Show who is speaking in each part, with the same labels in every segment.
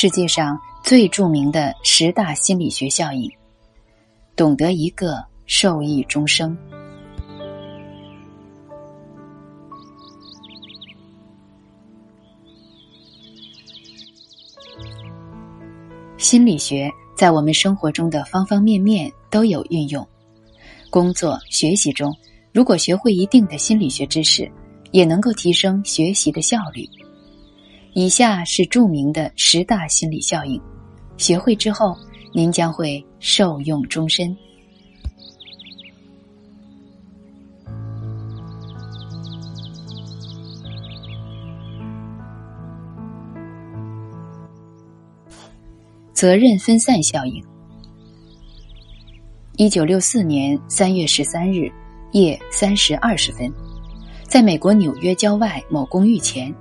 Speaker 1: 世界上最著名的十大心理学效应，懂得一个受益终生。心理学在我们生活中的方方面面都有运用，工作、学习中，如果学会一定的心理学知识，也能够提升学习的效率。以下是著名的十大心理效应，学会之后，您将会受用终身。责任分散效应。一九六四年三月十三日夜三时二十分，在美国纽约郊外某公寓前，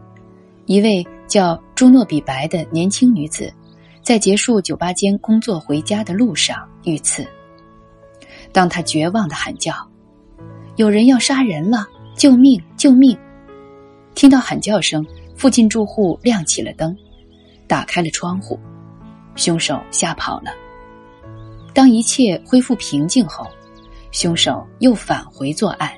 Speaker 1: 一位叫朱诺比白的年轻女子，在结束酒吧间工作回家的路上遇刺。当她绝望的喊叫：“有人要杀人了！救命！救命！”听到喊叫声，附近住户亮起了灯，打开了窗户。凶手吓跑了。当一切恢复平静后，凶手又返回作案。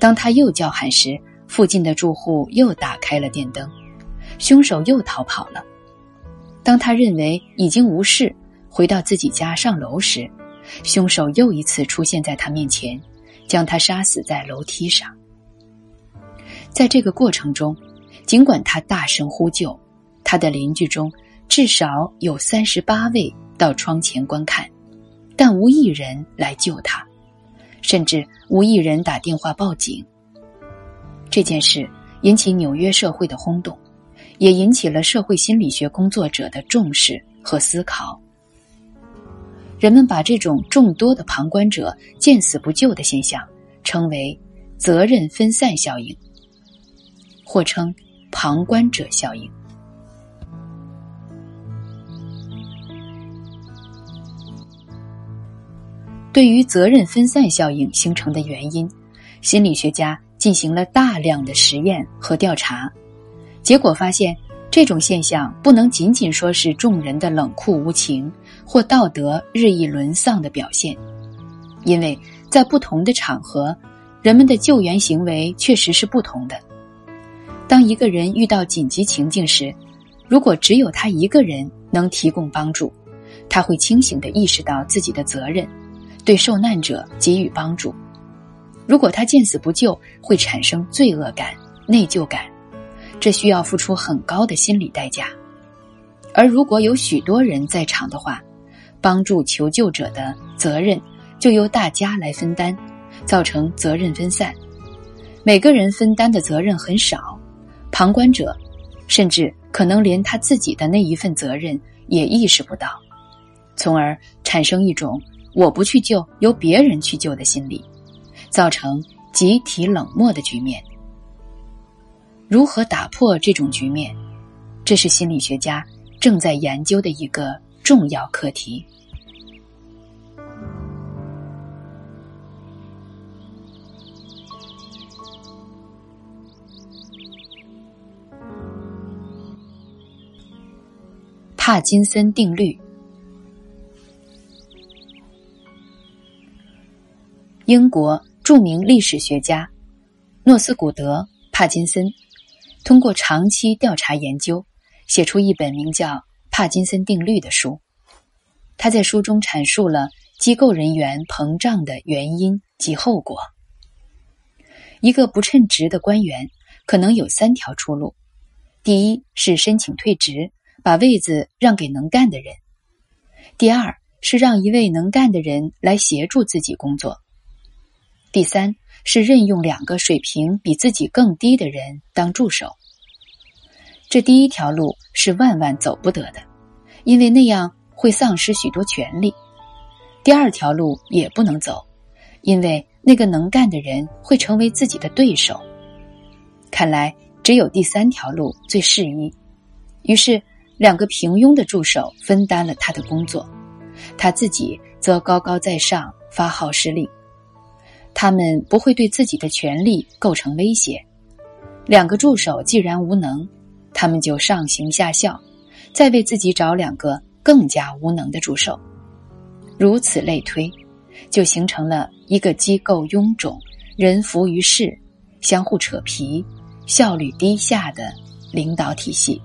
Speaker 1: 当他又叫喊时，附近的住户又打开了电灯，凶手又逃跑了。当他认为已经无事，回到自己家上楼时，凶手又一次出现在他面前，将他杀死在楼梯上。在这个过程中，尽管他大声呼救，他的邻居中。至少有三十八位到窗前观看，但无一人来救他，甚至无一人打电话报警。这件事引起纽约社会的轰动，也引起了社会心理学工作者的重视和思考。人们把这种众多的旁观者见死不救的现象称为“责任分散效应”，或称“旁观者效应”。对于责任分散效应形成的原因，心理学家进行了大量的实验和调查，结果发现，这种现象不能仅仅说是众人的冷酷无情或道德日益沦丧的表现，因为在不同的场合，人们的救援行为确实是不同的。当一个人遇到紧急情境时，如果只有他一个人能提供帮助，他会清醒地意识到自己的责任。对受难者给予帮助，如果他见死不救，会产生罪恶感、内疚感，这需要付出很高的心理代价。而如果有许多人在场的话，帮助求救者的责任就由大家来分担，造成责任分散。每个人分担的责任很少，旁观者甚至可能连他自己的那一份责任也意识不到，从而产生一种。我不去救，由别人去救的心理，造成集体冷漠的局面。如何打破这种局面？这是心理学家正在研究的一个重要课题。帕金森定律。英国著名历史学家诺斯古德·帕金森通过长期调查研究，写出一本名叫《帕金森定律》的书。他在书中阐述了机构人员膨胀的原因及后果。一个不称职的官员可能有三条出路：第一是申请退职，把位子让给能干的人；第二是让一位能干的人来协助自己工作。第三是任用两个水平比自己更低的人当助手。这第一条路是万万走不得的，因为那样会丧失许多权利。第二条路也不能走，因为那个能干的人会成为自己的对手。看来只有第三条路最适宜。于是，两个平庸的助手分担了他的工作，他自己则高高在上发号施令。他们不会对自己的权利构成威胁。两个助手既然无能，他们就上行下效，再为自己找两个更加无能的助手，如此类推，就形成了一个机构臃肿、人浮于事、相互扯皮、效率低下的领导体系。